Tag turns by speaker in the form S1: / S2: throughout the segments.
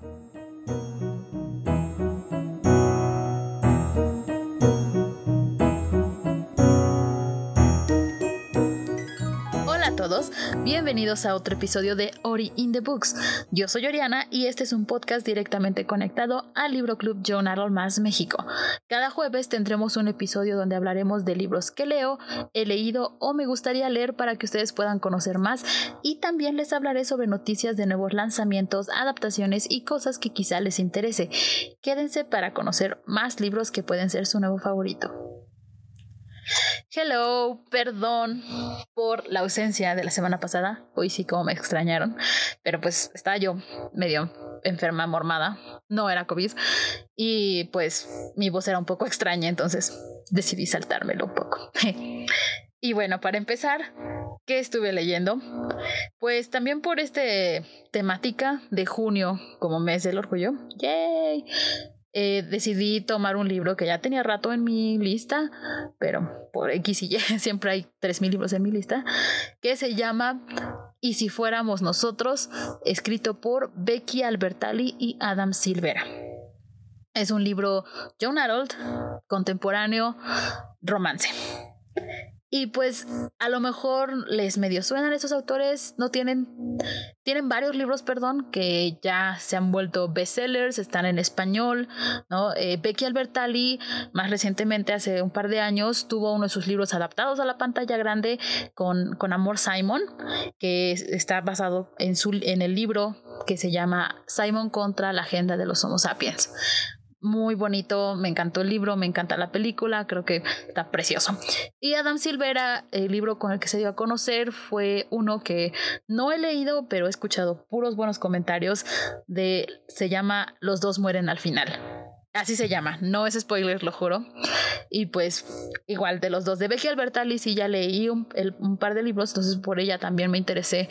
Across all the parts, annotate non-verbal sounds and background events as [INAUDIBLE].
S1: Thank you. Bienvenidos a otro episodio de Ori in the Books. Yo soy Oriana y este es un podcast directamente conectado al Libro Club Journal Más México. Cada jueves tendremos un episodio donde hablaremos de libros que leo, he leído o me gustaría leer para que ustedes puedan conocer más y también les hablaré sobre noticias de nuevos lanzamientos, adaptaciones y cosas que quizá les interese. Quédense para conocer más libros que pueden ser su nuevo favorito. Hello, perdón por la ausencia de la semana pasada. Hoy sí como me extrañaron, pero pues estaba yo medio enferma, mormada. No era COVID y pues mi voz era un poco extraña, entonces decidí saltármelo un poco. [LAUGHS] y bueno, para empezar, ¿qué estuve leyendo? Pues también por este temática de junio como mes del orgullo. ¡Yay! Eh, decidí tomar un libro que ya tenía rato en mi lista, pero por X y Y [LAUGHS] siempre hay 3.000 libros en mi lista, que se llama Y si fuéramos nosotros, escrito por Becky Albertalli y Adam Silvera. Es un libro John Harold, contemporáneo, romance. Y pues a lo mejor les medio suenan estos autores, no tienen, tienen varios libros, perdón, que ya se han vuelto bestsellers, están en español, ¿no? Eh, Becky Albertalli, más recientemente, hace un par de años, tuvo uno de sus libros adaptados a la pantalla grande con, con Amor Simon, que está basado en, su, en el libro que se llama Simon contra la agenda de los Homo sapiens muy bonito, me encantó el libro, me encanta la película, creo que está precioso. Y Adam Silvera, el libro con el que se dio a conocer fue uno que no he leído, pero he escuchado puros buenos comentarios de, se llama Los dos mueren al final. Así se llama, no es spoiler, lo juro. Y pues, igual de los dos, de Becky Albertalli sí ya leí un, par de libros, entonces por ella también me interesé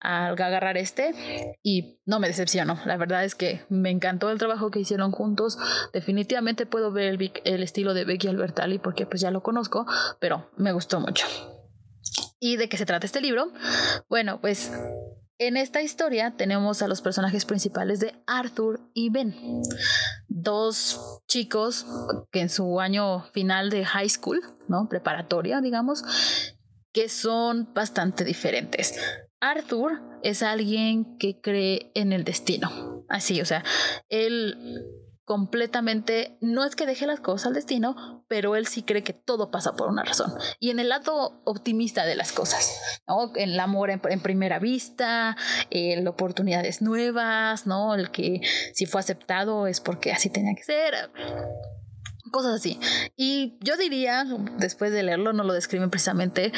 S1: al agarrar este y no me decepcionó. La verdad es que me encantó el trabajo que hicieron juntos. Definitivamente puedo ver el, el estilo de Becky Albertalli porque pues ya lo conozco, pero me gustó mucho. ¿Y de qué se trata este libro? Bueno, pues en esta historia tenemos a los personajes principales de Arthur y Ben, dos chicos que en su año final de high school, ¿no? Preparatoria, digamos, que son bastante diferentes. Arthur es alguien que cree en el destino. Así, o sea, él completamente, no es que deje las cosas al destino, pero él sí cree que todo pasa por una razón. Y en el lado optimista de las cosas, ¿no? El amor en, primera vista, en oportunidades nuevas, ¿no? El que si fue aceptado es porque así tenía que ser cosas así. Y yo diría, después de leerlo, no lo describen precisamente,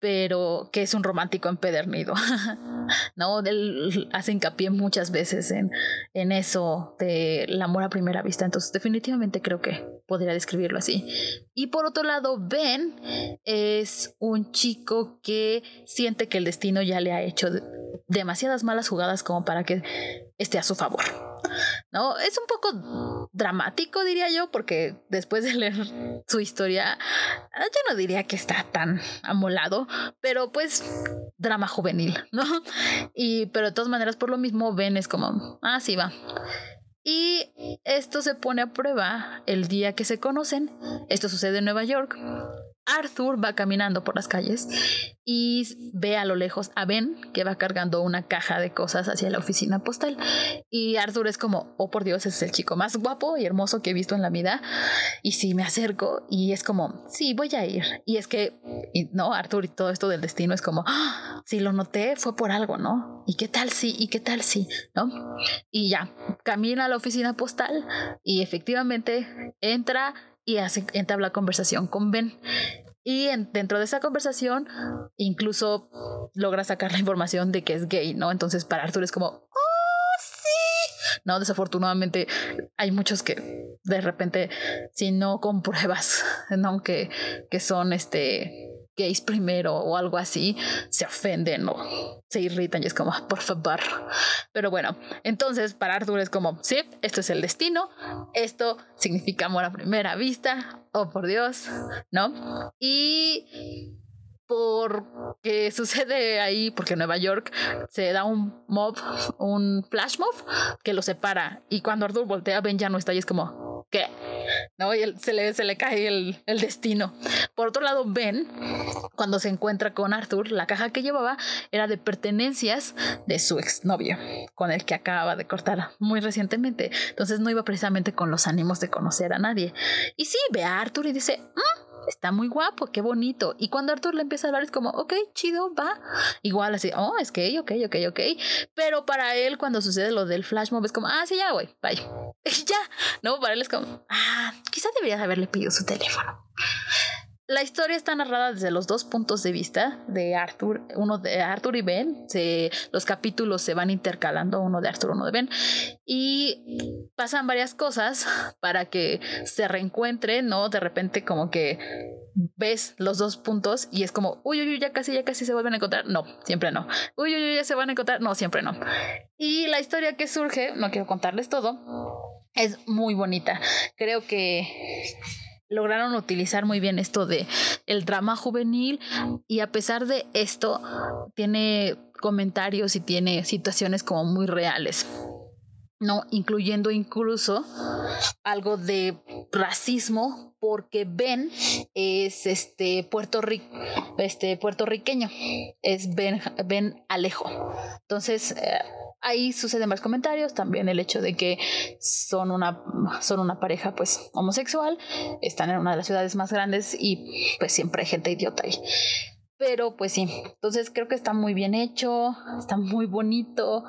S1: pero que es un romántico empedernido. [LAUGHS] ¿No? Él hace hincapié muchas veces en, en eso del amor a primera vista. Entonces, definitivamente creo que podría describirlo así. Y por otro lado, Ben es un chico que siente que el destino ya le ha hecho demasiadas malas jugadas como para que esté a su favor. ¿No? Es un poco dramático, diría yo, porque después de leer su historia, yo no diría que está tan amolado, pero pues drama juvenil, ¿no? Y pero de todas maneras, por lo mismo, Ben es como, ah, sí va. Y esto se pone a prueba el día que se conocen. Esto sucede en Nueva York. Arthur va caminando por las calles y ve a lo lejos a Ben que va cargando una caja de cosas hacia la oficina postal. Y Arthur es como, oh por Dios, es el chico más guapo y hermoso que he visto en la vida. Y si me acerco y es como, sí, voy a ir. Y es que, no, Arthur y todo esto del destino es como, ah, si lo noté fue por algo, ¿no? ¿Y qué tal sí? ¿Y qué tal sí? ¿No? Y ya, camina a la oficina postal y efectivamente entra y hace, entabla conversación con Ben. Y dentro de esa conversación, incluso logra sacar la información de que es gay, ¿no? Entonces para Arthur es como, ¡oh, sí! No, desafortunadamente hay muchos que de repente, si no compruebas, [LAUGHS] ¿no? Que, que son este gays primero o algo así, se ofenden o se irritan y es como, por favor. Pero bueno, entonces para Arthur es como, sí, esto es el destino, esto significa amor a primera vista, oh por Dios, ¿no? Y porque [LAUGHS] sucede ahí, porque en Nueva York se da un mob, un flash mob que lo separa. Y cuando Arthur voltea, Ben ya no está y es como, ¿qué? ¿No? Y se, le, se le cae el, el destino. Por otro lado, Ben, cuando se encuentra con Arthur, la caja que llevaba era de pertenencias de su exnovio, con el que acababa de cortar muy recientemente. Entonces no iba precisamente con los ánimos de conocer a nadie. Y sí, ve a Arthur y dice, mm, está muy guapo, qué bonito. Y cuando Arthur le empieza a hablar es como, ok, chido, va. Igual así, oh, es que, ok, ok, ok. Pero para él cuando sucede lo del flash mob es como, ah, sí, ya, güey, bye. [LAUGHS] Ya, ¿no? Para él es como, ah, quizás deberías haberle pedido su teléfono. La historia está narrada desde los dos puntos de vista de Arthur, uno de Arthur y Ben. Se, los capítulos se van intercalando, uno de Arthur, uno de Ben. Y pasan varias cosas para que se reencuentren, ¿no? De repente como que ves los dos puntos y es como, uy, uy, uy, ya casi, ya casi se vuelven a encontrar. No, siempre no. Uy, uy, uy, ya se van a encontrar. No, siempre no. Y la historia que surge, no quiero contarles todo, es muy bonita. Creo que lograron utilizar muy bien esto de el drama juvenil y a pesar de esto tiene comentarios y tiene situaciones como muy reales. No, incluyendo incluso algo de racismo porque Ben es este, Puerto este puertorriqueño, es Ben, ben Alejo. Entonces, eh, ahí suceden más comentarios, también el hecho de que son una, son una pareja pues homosexual, están en una de las ciudades más grandes y pues siempre hay gente idiota ahí. Pero pues sí, entonces creo que está muy bien hecho, está muy bonito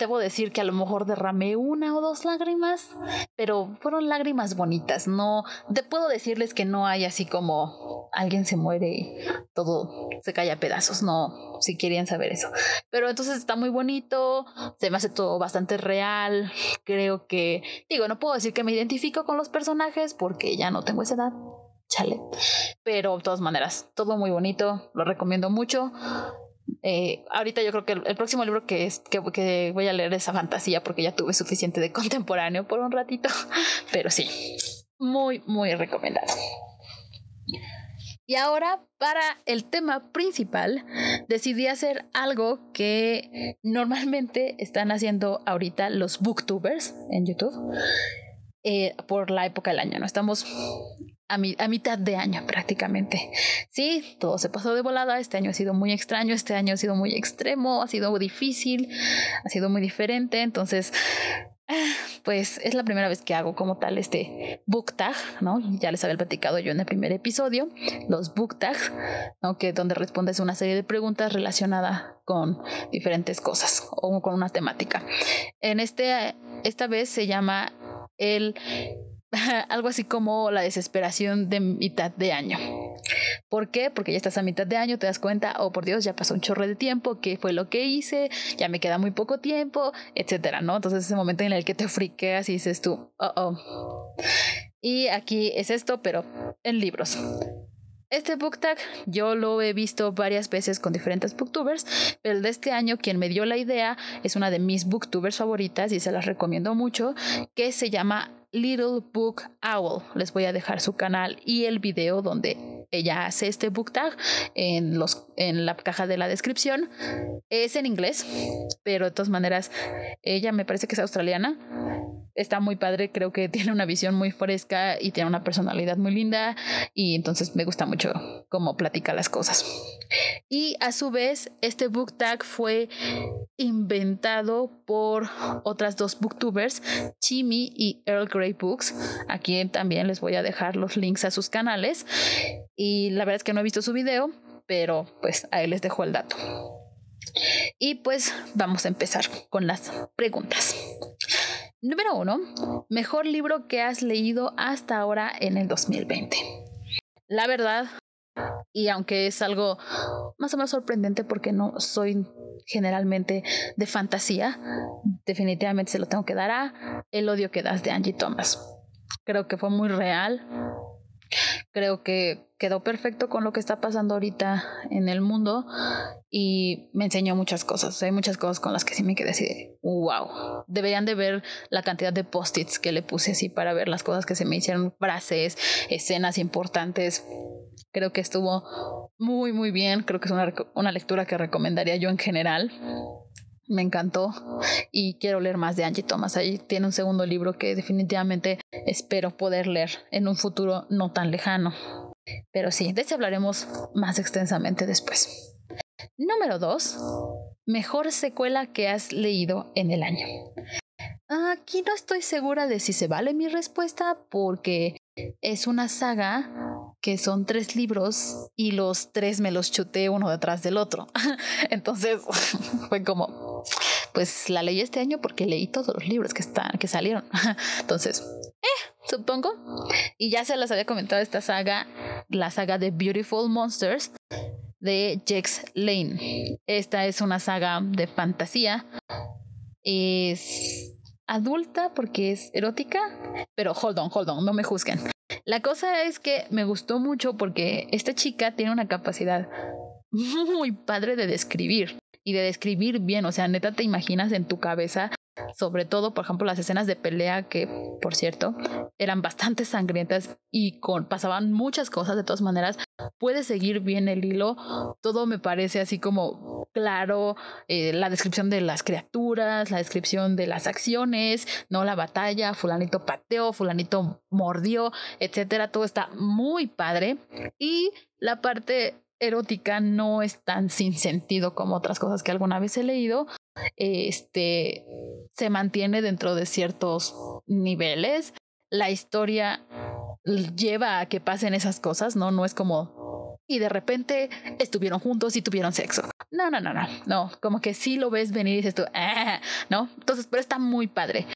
S1: debo decir que a lo mejor derramé una o dos lágrimas, pero fueron lágrimas bonitas. No, te puedo decirles que no hay así como alguien se muere y todo se cae a pedazos. No, si querían saber eso. Pero entonces está muy bonito, se me hace todo bastante real. Creo que, digo, no puedo decir que me identifico con los personajes porque ya no tengo esa edad. Chale. Pero de todas maneras, todo muy bonito, lo recomiendo mucho. Eh, ahorita yo creo que el, próximo libro que, es, que, voy a leer es a fantasía porque ya tuve suficiente de [LAUGHS] contemporáneo por un ratito, [LAUGHS] pero sí, muy, muy recomendado. Y ahora, para el tema principal, decidí hacer algo que normalmente están haciendo ahorita los booktubers en YouTube. Eh, por la época del año, ¿no? Estamos a, a, mitad de año prácticamente. Sí, todo se pasó de volada, este año ha sido muy extraño, este año ha sido muy extremo, ha sido difícil, ha sido muy diferente, entonces [LAUGHS] pues es la primera vez que hago como tal este book tag, ¿no? Ya les había platicado yo en el primer episodio, los book tags, ¿no? Que donde respondes una serie de preguntas relacionadas con diferentes cosas o con una temática. En este, esta vez se llama el [LAUGHS] algo así como la desesperación de mitad de año. ¿Por qué? Porque ya estás a mitad de año, te das cuenta, oh por Dios, ya pasó un chorro de tiempo, ¿qué fue lo que hice? Ya me queda muy poco tiempo, etcétera, ¿no? Entonces ese momento en el que te friqueas y dices tú, oh, oh. Y aquí es esto, pero en libros. Este book tag yo lo he visto varias veces con diferentes booktubers, pero el de este año quien me dio la idea es una de mis booktubers favoritas y se las recomiendo mucho, que se llama Little Book Owl. Les voy a dejar su canal y el video donde ella hace este book tag en, los, en la caja de la descripción. Es en inglés, pero de todas maneras, ella me parece que es australiana está muy padre, creo que [LAUGHS] tiene una visión muy fresca y tiene una personalidad muy linda y entonces me gusta mucho cómo platica las cosas. Y a su vez, este book tag fue inventado por otras dos booktubers, Chimi y Earl Grey Books. Aquí también les voy a dejar los links a sus canales y la verdad es que no he visto su video, pero pues ahí les dejo el dato. Y pues vamos a empezar con las preguntas. Número uno, mejor libro que has leído hasta ahora en el 2020. La verdad, y aunque es algo más o menos sorprendente porque no soy generalmente de fantasía, definitivamente se lo tengo que dar a El odio que das de Angie Thomas. Creo que fue muy real, Creo que quedó perfecto con lo que está pasando ahorita en el mundo y me enseñó muchas cosas. Hay muchas cosas con las que sí me quedé así de wow. Deberían de ver la cantidad de post-its que le puse así para ver las cosas que se me hicieron, frases, escenas importantes. Creo que estuvo muy, muy bien. Creo que es una, una lectura que recomendaría yo en general. Me encantó y quiero leer más de Angie Thomas. Ahí tiene un segundo libro que definitivamente espero poder leer en un futuro no tan lejano. Pero sí, de ese hablaremos más extensamente después. Número 2. Mejor secuela que has leído en el año. Aquí no estoy segura de si se vale mi respuesta porque es una saga que son tres libros y los tres me los chuté uno detrás del otro. [LAUGHS] Entonces [LAUGHS] fue como, pues la leí este año porque leí todos los libros que, están, que salieron. [LAUGHS] Entonces, eh, supongo. Y ya se las había comentado esta saga, la saga de Beautiful Monsters de Jex Lane. Esta es una saga de fantasía. Es adulta porque es erótica, pero hold on, hold on, no me juzguen. La cosa es que me gustó mucho porque esta chica tiene una capacidad [LAUGHS] muy padre de describir y de describir bien, o sea, neta te imaginas en tu cabeza sobre todo, por ejemplo, las escenas de pelea que, por cierto, eran bastante sangrientas y con, pasaban muchas cosas de todas maneras. Puedes seguir bien el hilo. Todo me parece así como claro. Eh, la descripción de las criaturas, la descripción de las acciones, no la batalla, fulanito pateó, fulanito mordió, etcétera. Todo está muy padre. Y la parte erótica no es tan sin sentido como otras cosas que alguna vez he leído. Este se mantiene dentro de ciertos niveles. La historia lleva a que pasen esas cosas, ¿no? No es como y de repente estuvieron juntos y tuvieron sexo. No, no, no, no, no, como que sí lo ves venir y dices tú, ah", ¿no? Entonces, pero está muy padre.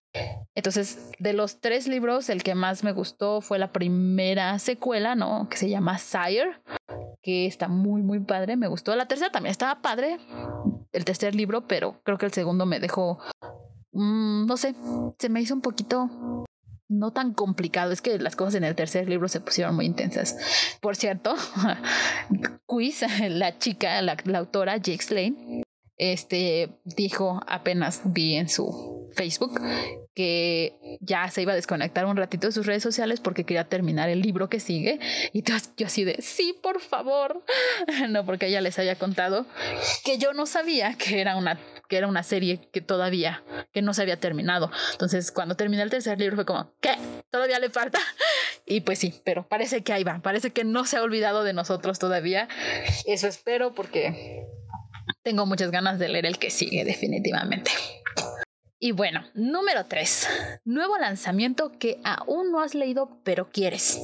S1: Entonces, de los tres libros, el que más me gustó fue la primera secuela, ¿no? Que se llama Sire, que está muy, muy padre, me gustó. La tercera también estaba padre, el tercer libro, pero creo que el segundo me dejó, mm, no sé, se me hizo un poquito no tan complicado. Es que las cosas en el tercer libro se pusieron muy intensas. Por cierto, [LAUGHS] Quiz, [LAUGHS] la chica, la, autora Jake Lane, este dijo apenas vi en su Facebook que ya se iba a desconectar un ratito de sus redes sociales porque quería terminar el libro que sigue y yo así de sí por favor [LAUGHS] no porque ella les haya contado que yo no sabía que era una que era una serie que todavía, que no se había terminado. Entonces, cuando terminé el tercer libro fue como, ¿qué? ¿Todavía le falta? [LAUGHS] Y pues sí, pero parece que ahí va, parece que no se ha olvidado de nosotros todavía. Eso espero porque tengo muchas ganas de leer el que sigue definitivamente. Y bueno, número 3. Nuevo lanzamiento que aún no has leído pero quieres.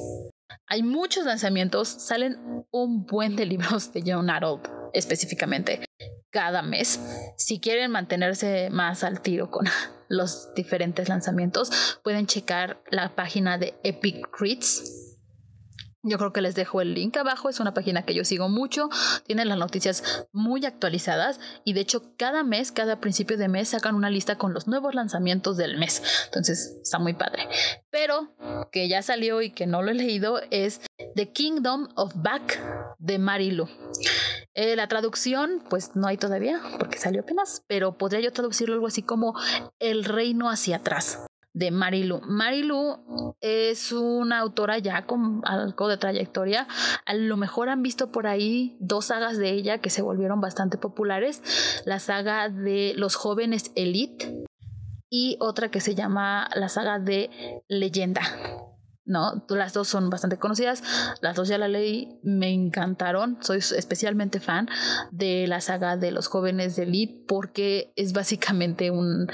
S1: Hay muchos lanzamientos, salen un buen de libros de John Adult específicamente cada mes. Si quieren mantenerse más al tiro con [LAUGHS] los diferentes lanzamientos, pueden checar la página de Epic Reads. Yo creo que les dejo el link abajo, es una página que yo sigo mucho, tienen las noticias muy actualizadas y de hecho cada mes, cada principio de mes sacan una lista con los nuevos lanzamientos del mes. Entonces está muy padre. Pero que ya salió y que no lo he leído es The Kingdom of Back de Marilu. Eh, la traducción, pues no hay todavía, porque salió apenas, pero podría yo traducirlo algo así como El reino hacia atrás de Marilu. Marilu es una autora ya con algo de trayectoria. A lo mejor han visto por ahí dos sagas de ella que se volvieron bastante populares. La saga de los jóvenes Elite y otra que se llama la saga de Leyenda. ¿no? Las dos son bastante conocidas, las dos ya la leí, me encantaron, soy especialmente fan de la saga de los jóvenes de Elite porque es básicamente un,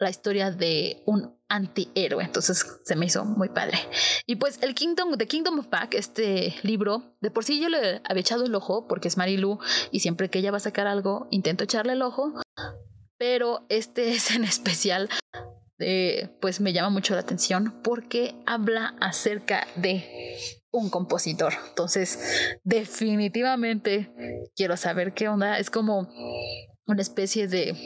S1: la historia de un antihéroe, entonces se me hizo muy padre. Y pues el Kingdom, The Kingdom of Back, este libro, de por sí yo le había echado el ojo porque es Marilu y siempre que ella va a sacar algo intento echarle el ojo, pero este [LAUGHS] es en especial pues me llama mucho la atención porque habla acerca de un compositor. Entonces, definitivamente quiero saber qué onda. Es como una especie de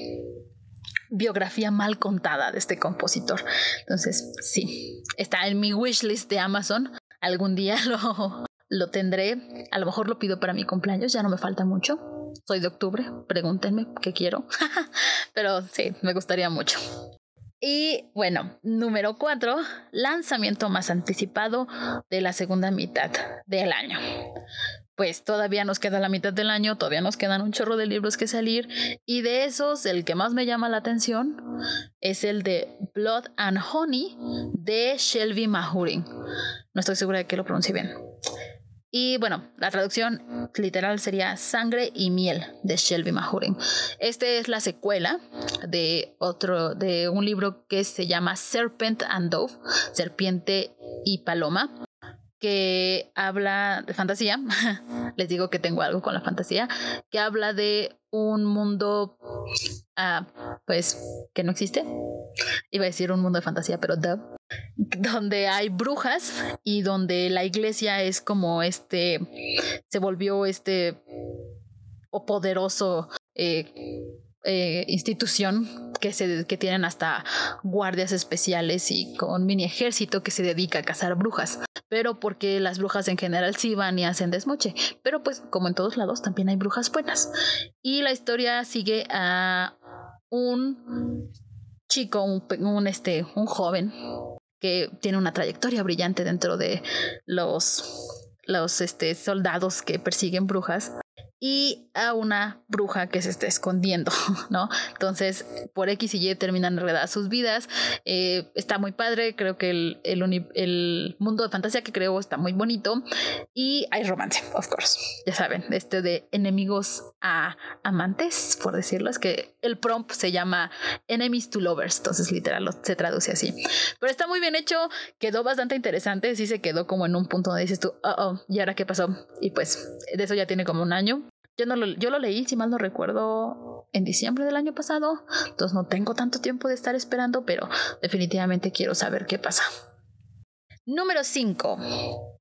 S1: biografía mal contada de este compositor. Entonces, sí, está en mi wishlist de Amazon. Algún día [LAUGHS] lo, lo tendré. A lo mejor lo pido para mi cumpleaños, ya no me falta mucho. Soy de octubre, pregúntenme qué quiero. [LAUGHS] Pero sí, me gustaría mucho. Y bueno, número cuatro, lanzamiento más anticipado de la segunda mitad del año pues todavía nos queda la mitad del año, todavía nos quedan un chorro de libros que salir y de esos el que más me llama la atención es el de Blood and Honey de Shelby Mahurin. No estoy segura de que lo pronuncie bien. Y bueno, la traducción literal sería Sangre y miel de Shelby Mahurin. Este es la secuela de otro de un libro que se llama Serpent and Dove, Serpiente y Paloma que habla de fantasía. [LAUGHS] Les digo que tengo algo con la fantasía, que habla de un mundo, ah, pues, que no existe. Iba a decir un mundo de fantasía, pero [LAUGHS] donde hay brujas y donde la iglesia es como este, se volvió este o poderoso eh, eh, institución que, se, que tienen hasta guardias especiales y con mini ejército que se dedica a cazar brujas. Pero porque las brujas en general sí van y hacen desmoche. Pero pues como en todos lados también hay brujas buenas. Y la historia sigue a un chico, un, este, un joven que tiene una trayectoria brillante dentro de los, los este, soldados que persiguen brujas y a una bruja que se está escondiendo, [LAUGHS] ¿no? Entonces, por X y Y terminan enredadas sus vidas. Eh, está muy padre, creo que el, el, mundo de fantasía que creo está muy bonito. Y hay romance, of course. Ya saben, este de enemigos a amantes, por decirlo, es que el prompt se llama Enemies to Lovers, entonces literal se traduce así. Pero está muy bien hecho, quedó bastante interesante, sí se quedó como en un punto donde dices tú, oh, oh, ¿y ahora qué pasó? Y pues de eso ya tiene como un año. Yo, no lo, yo lo leí, si mal no recuerdo, en diciembre del año pasado. Entonces no tengo tanto tiempo de estar esperando, pero definitivamente quiero saber qué pasa. Número 5.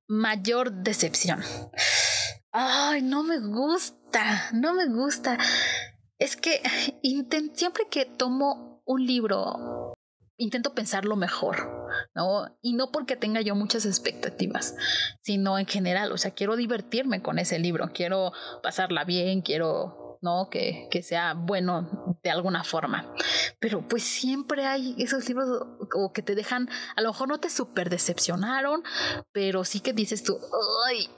S1: Mayor decepción. Ay, no me gusta, no me gusta. Es que siempre que tomo un libro intento pensarlo mejor, ¿no? Y no porque tenga yo muchas expectativas, sino en general, o sea, quiero divertirme con ese libro, quiero pasarla bien, quiero, ¿no? Que, que sea bueno de alguna forma. Pero pues siempre hay esos libros como que te dejan, a lo mejor no te súper decepcionaron, pero sí que dices tú, ay,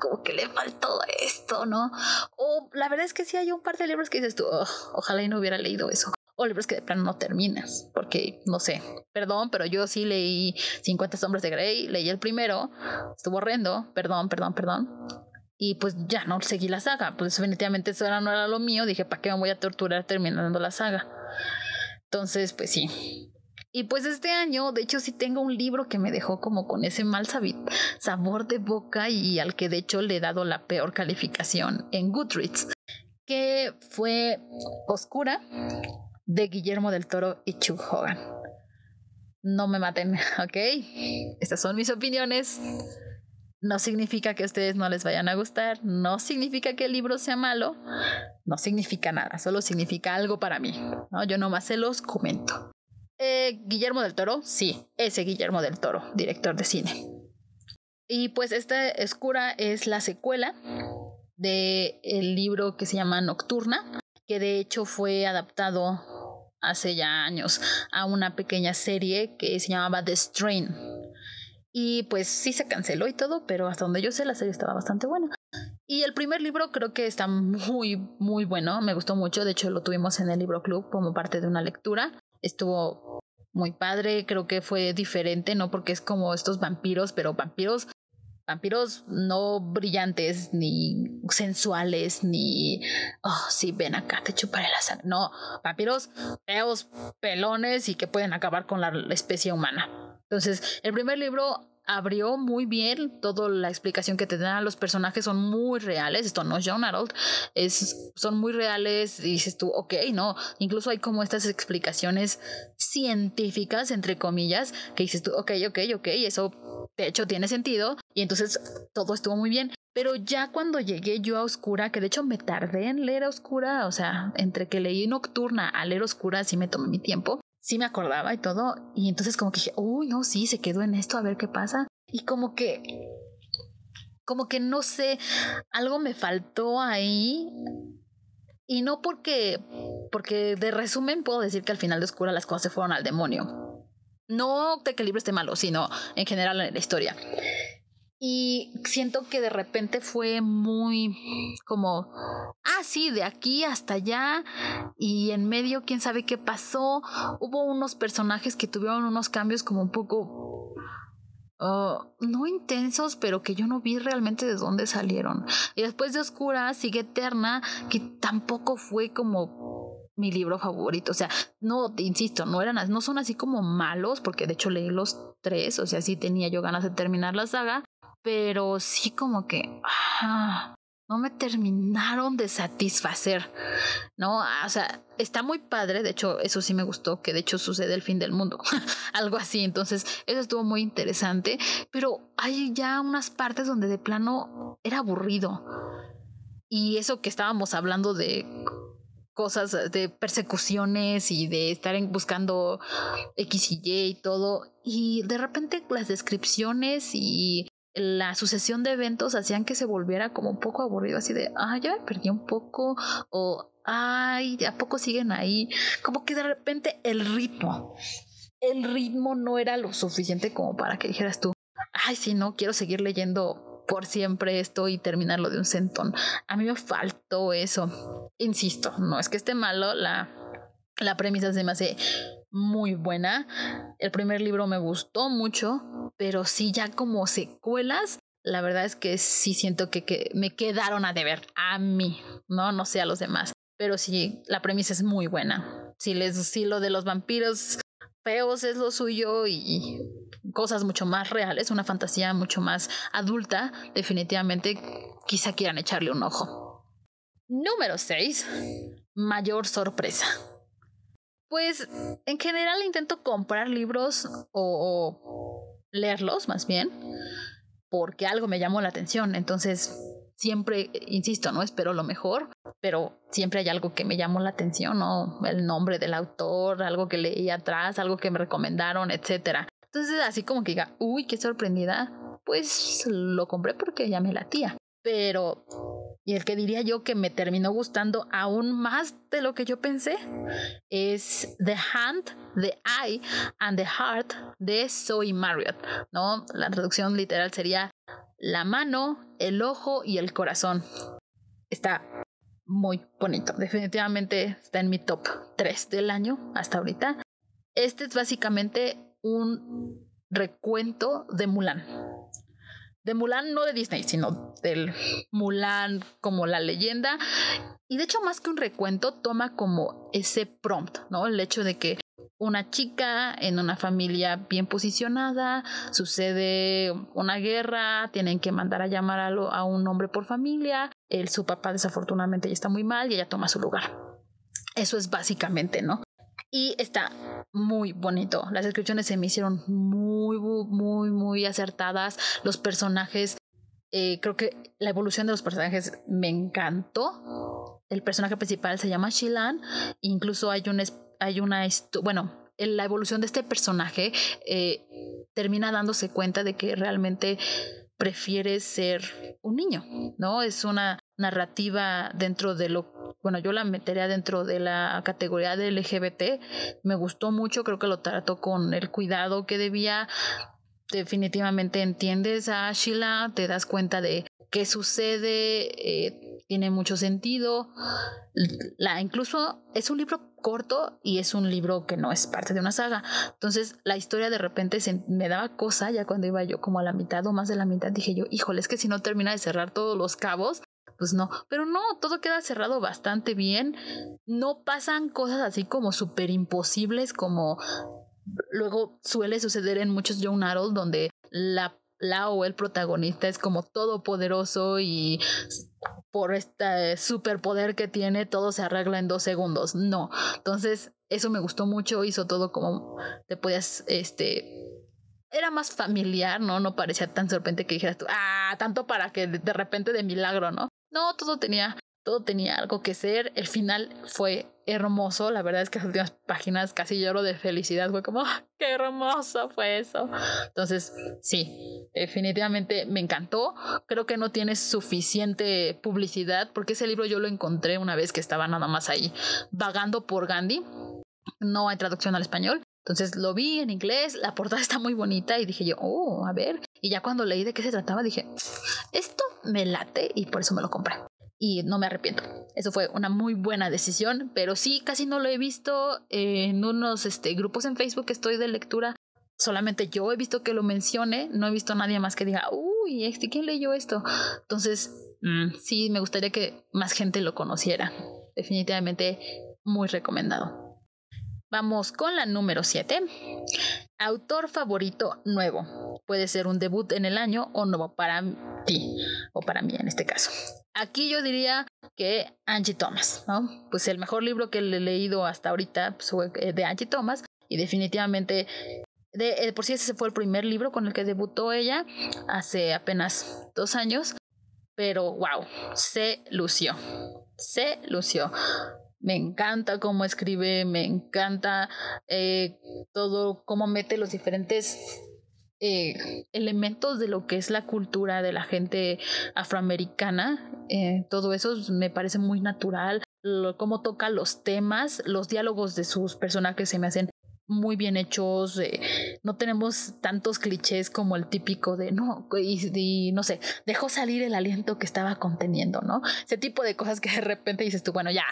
S1: como que le faltó esto, ¿no? O la verdad es que sí hay un par de libros que dices tú, ojalá y no hubiera leído eso o libros que de plano no terminas, porque no sé, perdón, pero yo sí leí 50 sombras de Grey, leí el primero, estuvo horrendo, perdón, perdón, perdón. Y pues ya no seguí la saga, pues definitivamente eso no era lo mío, dije, ¿para qué me voy a torturar terminando la saga? Entonces, pues sí. Y pues este año, de hecho, sí tengo un libro que me dejó como con ese mal sabor de boca y al que de hecho le he dado la peor calificación en Goodreads, que fue Oscura de Guillermo del Toro y Chuck Hogan. No me maten, [LAUGHS] ¿ok? Estas son mis opiniones. No significa que a ustedes no les vayan a gustar, no significa que el libro sea malo, no significa nada, solo significa algo para mí. ¿no? Yo nomás se los comento. Eh, Guillermo del Toro, sí, ese Guillermo del Toro, director de cine. Y pues esta Escura es la secuela del el libro que se llama Nocturna, que de hecho fue adaptado hace ya años a una pequeña serie que se llamaba The Strain. Y pues sí se canceló y todo, pero hasta donde yo sé la serie estaba bastante buena. Y el primer libro creo que está muy, muy bueno, me gustó mucho, de hecho lo tuvimos en el libro club como parte de una lectura. Estuvo muy padre, creo que fue diferente, ¿no? Porque es como estos vampiros, pero vampiros vampiros no brillantes, ni sensuales, ni, oh, sí, ven acá, te chuparé la sangre. No, vampiros feos, pelones y que pueden acabar con la especie humana. Entonces, el primer libro abrió muy bien toda la explicación que te dan. Los personajes son muy reales. Esto no es John Harold. Es, son muy reales. Y dices tú, ok, no. Incluso hay como estas explicaciones científicas, entre comillas, que dices tú, ok, ok, ok. Eso de hecho tiene sentido. Y entonces todo estuvo muy bien. Pero ya cuando llegué yo a Oscura, que de hecho me tardé en leer a Oscura, o sea, entre que leí Nocturna a leer Oscura, sí me tomé mi tiempo sí me acordaba y todo. Y entonces como que dije, uy, no, sí, se quedó en esto, a ver qué pasa. Y como que, como que no sé, algo me faltó ahí Y no porque, porque de resumen puedo decir que al final de Oscura las cosas se fueron al demonio. No de que el libro esté malo, sino en general en la historia. Y siento que de repente fue muy como, ah, sí, de aquí hasta allá. Y en medio, quién sabe qué pasó. Hubo unos personajes que tuvieron unos cambios como un poco Uh, no intensos, pero que yo no vi realmente de dónde salieron. Y después de Oscura sigue Eterna, que tampoco fue como mi libro favorito. O sea, no, insisto, no eran, no son así como malos, porque de hecho leí los tres, o sea, sí tenía yo ganas de terminar la saga, pero sí como que ah, no me terminaron de satisfacer, ¿no? Ah, o sea, está muy padre, de hecho, eso sí me gustó, que de hecho sucede el fin del mundo, [LAUGHS] algo así, entonces eso estuvo muy interesante, pero hay ya unas partes donde de plano era aburrido. Y eso que estábamos hablando de cosas de persecuciones y de estar buscando X y Y y todo. Y de repente las descripciones y la sucesión de eventos hacían que se volviera como un poco aburrido, así de, ah, ya me perdí un poco, o, ay, ¿a poco siguen ahí? Como que de repente el ritmo, el ritmo no era lo suficiente como para que dijeras tú, ay, sí, no, quiero seguir leyendo por siempre esto y terminarlo de un centón. A mí me faltó eso. Insisto, no es que esté malo, la, la premisa se me hace muy buena. El primer libro me gustó mucho, pero sí ya como secuelas, la verdad es que sí siento que, que me quedaron a deber a mí, no, no sé a los demás. Pero sí, la premisa es muy buena. Si les lo de los vampiros feos es lo suyo y cosas mucho más reales, una fantasía mucho más adulta, definitivamente quizá quieran echarle un ojo. Número 6. Mayor sorpresa. Pues en general intento comprar libros o, leerlos más bien porque algo me llamó la atención. Entonces siempre, insisto, no espero lo mejor, pero siempre hay algo que me llamó la atención, ¿no? El nombre del autor, algo que leí atrás, algo que me recomendaron, etcétera. Entonces, así como que diga, uy, qué sorprendida, pues lo compré porque ya me latía. Pero y el que diría yo que me terminó gustando aún más de lo que yo pensé es The Hand, The Eye and the Heart de Zoe Marriott, ¿no? La traducción literal sería la mano, el ojo y el corazón. Está muy bonito. Definitivamente está en mi top 3 del año hasta ahorita. Este es básicamente un recuento de Mulan de Mulan, no de Disney, sino del Mulan como la leyenda. Y de hecho, más que un recuento, toma como ese prompt, ¿no? El hecho de que una chica en una familia bien posicionada, sucede una guerra, tienen que mandar a llamar a, a un hombre por familia, el, su papá desafortunadamente ya está muy mal y ella toma su lugar. Eso es básicamente, ¿no? Y está muy bonito. Las descripciones se me hicieron muy, muy, muy acertadas. Los personajes, eh, creo que la evolución de los personajes me encantó. El personaje principal se llama Shilan. Incluso hay, un, hay una, bueno, la evolución de este personaje eh, termina dándose cuenta de que realmente prefiere ser un niño, ¿no? Es una narrativa dentro de lo bueno, yo la metería dentro de la categoría de LGBT. Me gustó mucho, creo que lo trató con el cuidado que debía. Definitivamente entiendes a Sheila, te das cuenta de qué sucede, eh, tiene mucho sentido. La, incluso es un libro corto y es un libro que no es parte de una saga. Entonces la historia de repente se, me daba cosa ya cuando iba yo como a la mitad o más de la mitad. Dije yo, híjole, es que si no termina de cerrar todos los cabos, pues no, pero no, todo queda cerrado bastante bien, no pasan cosas así como súper imposibles como luego suele suceder en muchos Young Adult donde la, la o el protagonista es como todopoderoso y por este superpoder que tiene todo se arregla en dos segundos, no, entonces eso me gustó mucho, hizo todo como te podías, este, era más familiar, ¿no? No parecía tan sorprendente que dijeras tú, ah, tanto para que de repente de milagro, ¿no? No, todo tenía, todo tenía algo que ser. El final fue hermoso. La verdad es que las últimas páginas casi lloro de felicidad. Fue como, ah, qué hermoso fue eso. Entonces, sí, definitivamente me encantó. Creo que no tiene suficiente publicidad porque ese libro yo lo encontré una vez que estaba nada más ahí vagando por Gandhi. No hay traducción al español. Entonces lo vi en inglés, la portada está muy bonita y dije yo, oh, a ver. Y ya cuando leí de qué se trataba dije, esto me late y por eso me lo compré. Y no me arrepiento. Eso fue una muy buena decisión, pero sí, casi no lo he visto en unos este, grupos en Facebook que estoy de lectura solamente yo he visto que lo mencione, no he visto a nadie más que diga, uy, este, ¿quién leyó esto? Entonces, mm, sí, me gustaría que más gente lo conociera. Definitivamente muy recomendado. Vamos con la número 7. Autor favorito nuevo. Puede ser un debut en el año o nuevo para ti, o para mí en este caso. Aquí yo diría que Angie Thomas, ¿no? Pues el mejor libro que he leído hasta ahorita pues, eh, de Angie Thomas y definitivamente de, eh, por si ese fue el primer libro con el que debutó ella hace apenas dos años. Pero wow, se lució. Se lució. Me encanta cómo escribe, me encanta eh, todo, cómo mete los diferentes eh, elementos de lo que es la cultura de la gente afroamericana. todo eso me parece muy natural. cómo toca los temas, los diálogos de sus personajes se me hacen muy bien hechos, eh, no tenemos tantos clichés como el típico de no, y, no sé, dejó salir el aliento que estaba conteniendo, ¿no? Ese tipo de cosas que de repente dices tú, bueno, ya,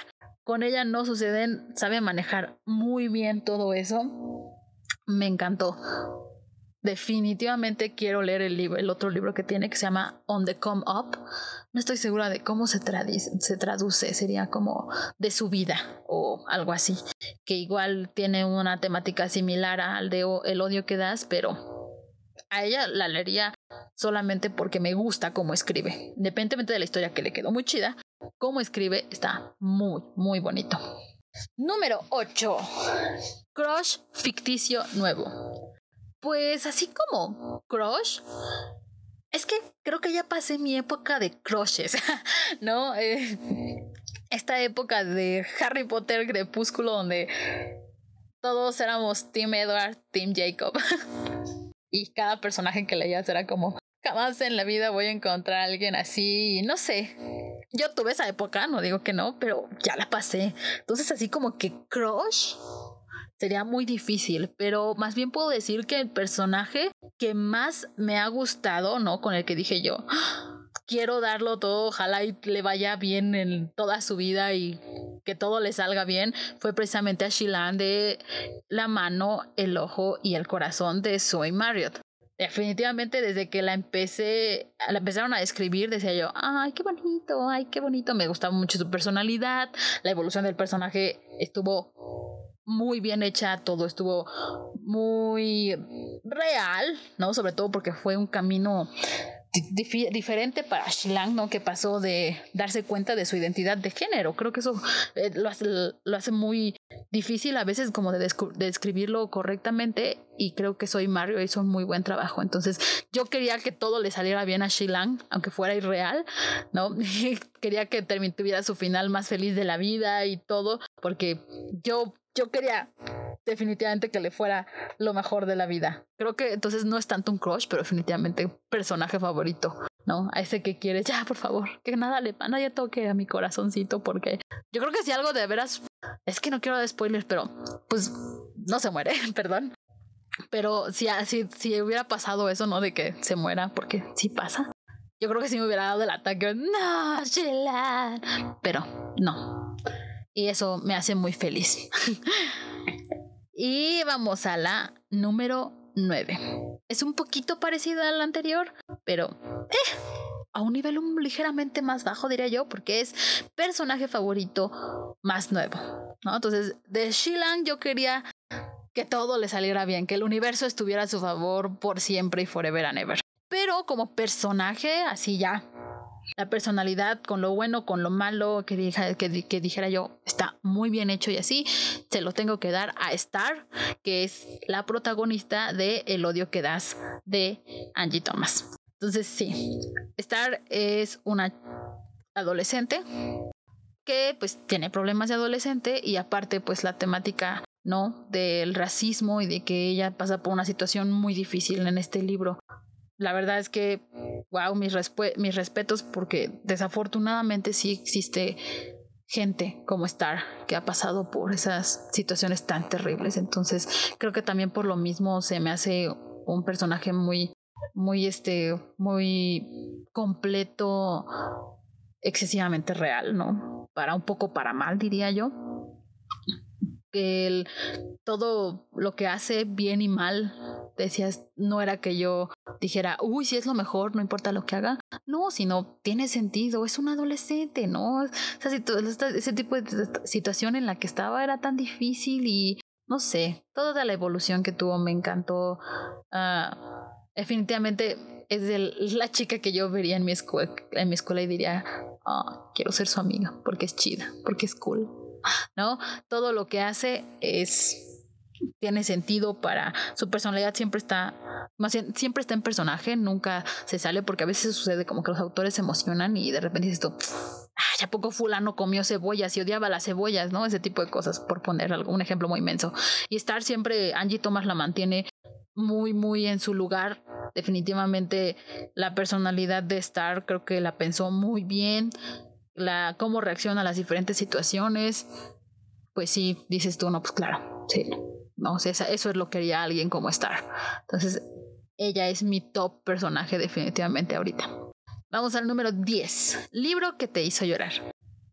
S1: con ella no suceden, sabe manejar muy bien todo eso. Me encantó definitivamente quiero leer el libro, el otro libro que tiene que se llama On the Come Up. No estoy segura de cómo se, se traduce, sería como de su vida o algo así, que igual tiene una temática similar al de El odio que das, pero a ella la leería solamente porque me gusta cómo escribe, independientemente de la historia que le quedó muy chida, cómo escribe está muy, muy bonito. Número 8. Crush ficticio nuevo. Pues así como crush, es que creo que ya pasé mi época de crushes, [LAUGHS] ¿no? Eh, esta época de Harry Potter Crepúsculo donde todos éramos Team Edward, Team Jacob. [LAUGHS] y cada personaje que leías era como, jamás en la vida voy a encontrar a alguien así, no sé. Yo tuve esa época, no digo que no, pero ya la pasé. Entonces así como que crush sería muy difícil, pero más bien puedo decir que el personaje que más me ha gustado, ¿no? Con el que dije yo, quiero darlo todo, ojalá y le vaya bien en toda su vida y que todo le salga bien, fue precisamente a Shilan de la mano, el ojo y el corazón de Soy Marriott. Definitivamente desde que la empecé, la empezaron a escribir, decía yo, ay, qué bonito, ay, qué bonito, me gustaba mucho su personalidad, la evolución del personaje estuvo muy bien hecha, todo estuvo muy real, ¿no? Sobre todo porque fue un camino diferente para Shilang, ¿no? Que pasó de darse cuenta de su identidad de género. Creo que eso eh, lo, hace, lo, hace, muy difícil a veces como de, describirlo correctamente y creo que Soy Mario hizo un muy buen trabajo. Entonces yo quería que todo le saliera bien a Shilang, aunque fuera irreal, ¿no? [LAUGHS] quería que tuviera su final más feliz de la vida y todo, porque yo yo quería definitivamente que le fuera lo mejor de la vida. Creo que entonces no es tanto un crush, pero definitivamente personaje favorito, ¿no? A ese que quiere, ya, por favor, que nada le nadie toque a mi corazoncito, porque yo creo que si algo de veras, es que no quiero dar spoilers, pero pues no se muere, [LAUGHS] perdón. Pero si, si, si hubiera pasado eso, ¿no? De que se muera, porque sí pasa. Yo creo que sí me hubiera dado el ataque. No, Sheila. Pero no. Y eso me hace muy feliz. [LAUGHS] y vamos a la número 9. Es un poquito parecida a la anterior, pero eh, a un nivel ligeramente más bajo, diría yo, porque es personaje favorito más nuevo. ¿no? Entonces, de Shilang yo quería que todo le saliera bien, que el universo estuviera a su favor por siempre y forever and ever. Pero como personaje, así ya, la personalidad, con lo bueno, con lo malo, que, que, dijera yo, está muy bien hecho y así, se lo tengo que dar a Star, que es la protagonista de El odio que das de Angie Thomas. Entonces, sí, Star es una adolescente que pues tiene problemas de adolescente y aparte pues la temática no del racismo y de que ella pasa por una situación muy difícil en este libro la verdad es que, wow, mis, mis respetos porque desafortunadamente sí existe gente como Star que ha pasado por esas situaciones tan terribles. Entonces, creo que también por lo mismo se me hace un personaje muy, muy, este, muy completo, excesivamente real, ¿no? Para un poco para mal, diría yo que todo lo que hace bien y mal, decías, no era que yo dijera, uy, si es lo mejor, no importa lo que haga. No, sino tiene sentido, es un adolescente, ¿no? O sea, ese tipo de situación en la que estaba era tan difícil y no sé, toda la evolución que tuvo me encantó. Uh, definitivamente es la chica que yo vería en mi, escuela, en mi escuela y diría, oh, quiero ser su amiga porque es chida, porque es cool. ¿no? Todo lo que hace es tiene sentido para su personalidad siempre está más siempre está en personaje nunca se sale porque a veces sucede como que los autores se emocionan y de repente dices tú ya poco fulano comió cebollas y odiaba las cebollas no ese tipo de cosas por poner algún ejemplo muy inmenso y estar siempre Angie Thomas la mantiene muy muy en su lugar. Definitivamente la personalidad de Star creo que la pensó muy bien la cómo reacciona a las diferentes situaciones, pues sí, dices tú, no, pues claro, sí, no, sé eso es lo que haría alguien como Star. Entonces, ella es mi top personaje definitivamente ahorita. Vamos al número 10, libro que te hizo llorar.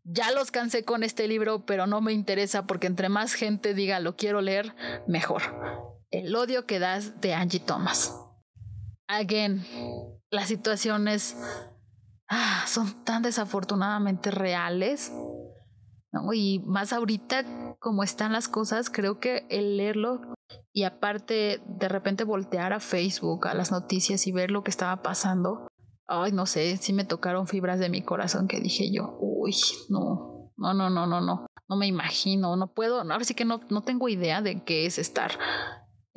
S1: Ya los cansé con este libro, pero no me interesa porque entre más gente diga lo quiero leer, mejor. El odio que das de Angie Thomas. Again, las situaciones ah, son tan desafortunadamente reales. Y más ahorita como están las cosas, creo que el leerlo y aparte de repente voltear a Facebook, a las noticias y ver lo que estaba pasando, ay, no sé, sí me tocaron fibras de mi corazón que dije yo, uy, no, no, no, no, no, no, no me imagino, no puedo, ahora sí que no, no tengo idea de qué es estar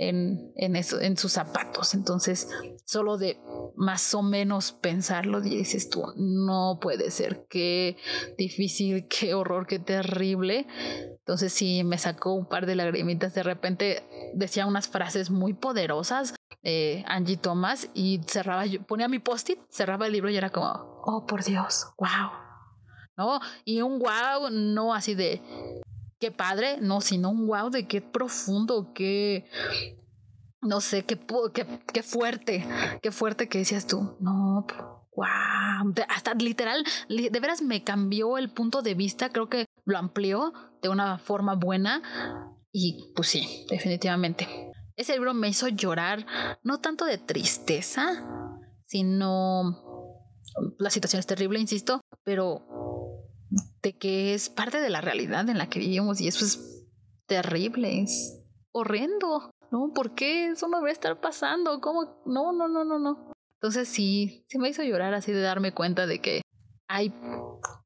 S1: en, en, eso, en sus zapatos. Entonces, solo de más o menos pensarlo, dices tú, no puede ser, qué difícil, qué horror, qué terrible. Entonces sí, me sacó un par de lagrimitas. De repente decía unas frases muy poderosas, eh, Angie Thomas, y cerraba, yo ponía mi post-it, cerraba el libro y era como, oh por Dios, wow. ¿No? Y un wow, no así de qué padre, no, sino un wow de qué profundo, qué, no sé, qué, qué, qué fuerte, qué fuerte que decías tú, no, wow, hasta literal, de veras me cambió el punto de vista, creo que lo amplió de una forma buena y pues sí, definitivamente. Ese libro me hizo llorar, no tanto de tristeza, sino la situación es terrible, insisto, pero de que es parte de la realidad en la que vivimos y eso es terrible, es horrendo, ¿no? ¿Por qué eso me va a estar pasando? ¿Cómo? No, no, no, no, no. Entonces sí, sí me hizo llorar así de darme cuenta de que hay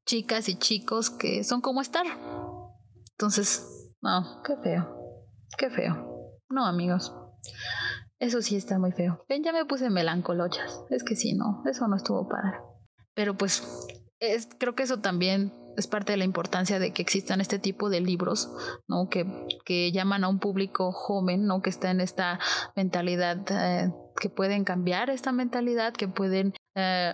S1: chicas y chicos que son como estar. Entonces, no, qué feo, qué feo. No, amigos. Eso sí está muy feo. Ven, ya me puse melancolochas. Es que sí, no, eso no estuvo padre. Pero pues es, creo que eso también es parte de la importancia de que existan este tipo de libros, ¿no? Que, que llaman a un público joven, ¿no? Que está en esta mentalidad, eh, que pueden cambiar esta mentalidad, que pueden eh,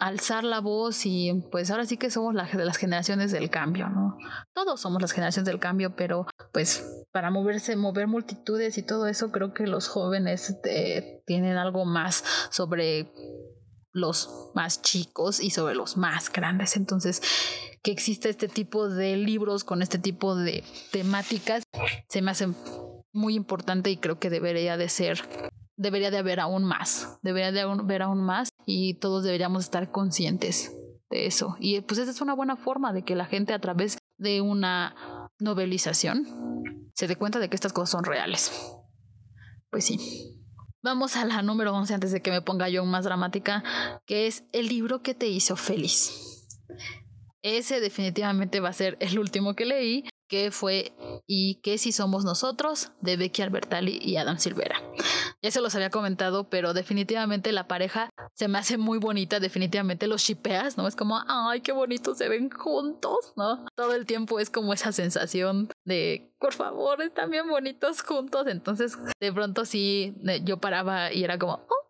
S1: alzar la voz y pues ahora sí que somos las generaciones del cambio, ¿no? Todos somos las generaciones del cambio, pero pues para moverse, mover multitudes y todo eso, creo que los jóvenes eh, tienen algo más sobre los más chicos y sobre los más grandes. Entonces, que exista este tipo de libros con este tipo de temáticas se me hace muy importante y creo que debería de ser, debería de haber aún más, debería de haber aún más y todos deberíamos estar conscientes de eso. Y pues esa es una buena forma de que la gente a través de una novelización se dé cuenta de que estas cosas son reales. Pues sí. Vamos a la número 11 antes de que me ponga yo más dramática, que es el libro que te hizo feliz. Ese definitivamente va a ser el último que leí qué fue y qué si somos nosotros de Becky Albertalli y Adam Silvera. Ya se los había comentado, pero definitivamente la pareja se me hace muy bonita, definitivamente los shipeas, ¿no? Es como, ay, qué bonito se ven juntos, ¿no? Todo el tiempo es como esa sensación de, por favor, están bien bonitos juntos. Entonces, de pronto sí, yo paraba y era como, oh,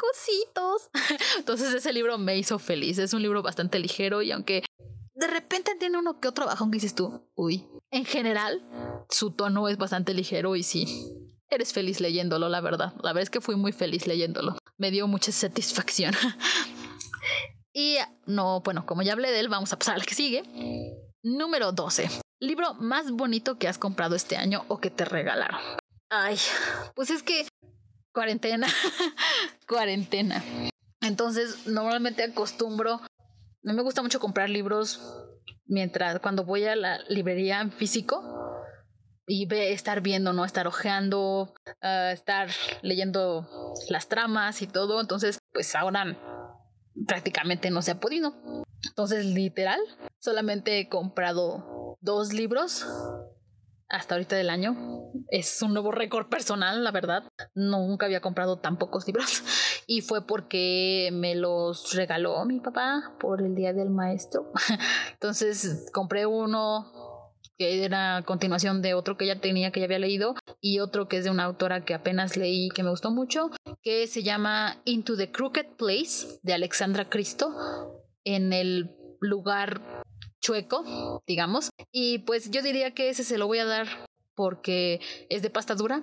S1: cositos. [LAUGHS] Entonces ese libro me hizo feliz. Es un libro bastante ligero y aunque de repente tiene uno que otro bajón que dices tú, uy, en general su tono es bastante ligero y sí, eres feliz leyéndolo, la verdad. La verdad es que fui muy feliz leyéndolo. Me dio mucha satisfacción. [LAUGHS] y no, bueno, como ya hablé de él, vamos a pasar al que sigue. Número 12. Libro más bonito que has comprado este año o que te regalaron. Ay, pues es que cuarentena, [LAUGHS] cuarentena. Entonces, normalmente acostumbro, no me gusta mucho comprar libros mientras cuando voy a la librería en físico y ve, estar viendo, ¿no? Estar ojeando, ah, estar leyendo las tramas y todo. Entonces, pues ahora prácticamente no se ha podido. Entonces, literal, solamente he comprado dos libros hasta ahorita del año. Es un nuevo récord personal, la verdad. Nunca había comprado tan pocos libros. [LAUGHS] Y fue porque me los regaló mi papá por el Día del Maestro. [LAUGHS] Entonces compré uno que era continuación de otro que ya tenía, que ya había leído, y otro que es de una autora que apenas leí que me gustó mucho, que se llama Into the Crooked Place de Alexandra Cristo, en el lugar chueco, digamos. Y pues yo diría que ese se lo voy a dar porque es de pasta dura.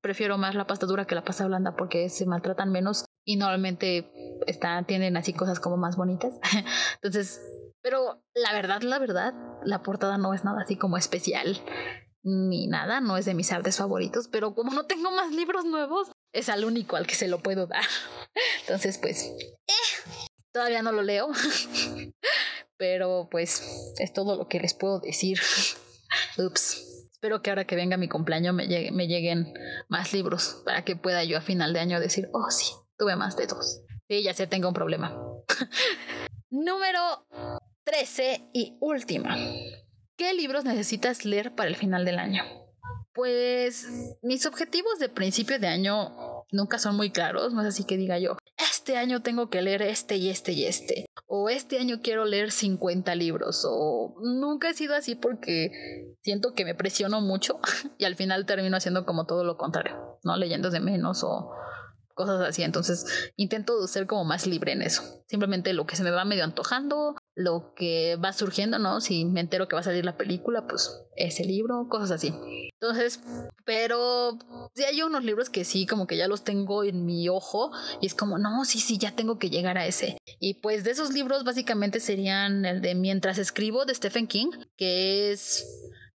S1: Prefiero más la pasta dura que la pasta blanda porque se maltratan menos y normalmente están, tienen así cosas como más bonitas. [LAUGHS] Entonces, pero la verdad, la verdad, la portada no es nada así como especial ni nada, no es de mis artes favoritos, pero como no tengo más libros nuevos, es al único al que se lo puedo dar. [LAUGHS] Entonces, pues, eh, todavía no lo leo, [LAUGHS] pero pues es todo lo que les puedo decir. [LAUGHS] Ups. Espero que ahora que venga mi cumpleaños me, me lleguen más libros para que pueda yo a final de año decir, oh sí, tuve más de dos. Sí, ya sé, tengo un problema. [LAUGHS] Número 13 y última. ¿Qué libros necesitas leer para el final del año? Pues mis objetivos de principio de año nunca son muy claros, no es así que diga yo, este año tengo que leer este y este y este, o este año quiero leer 50 libros, o nunca he sido así porque siento que me presiono mucho [LAUGHS] y al final termino haciendo como todo lo contrario, ¿no? Leyendo de menos o cosas así. Entonces intento ser como más libre en eso. Simplemente lo que se me va medio antojando, lo que va surgiendo, ¿no? Si me entero que va a salir la película, pues ese libro, cosas así. Entonces, pero sí hay unos libros que sí, como que ya los tengo en mi ojo y es como, no, sí, sí, ya tengo que llegar a ese. Y pues de esos libros básicamente serían el de Mientras escribo de Stephen King, que es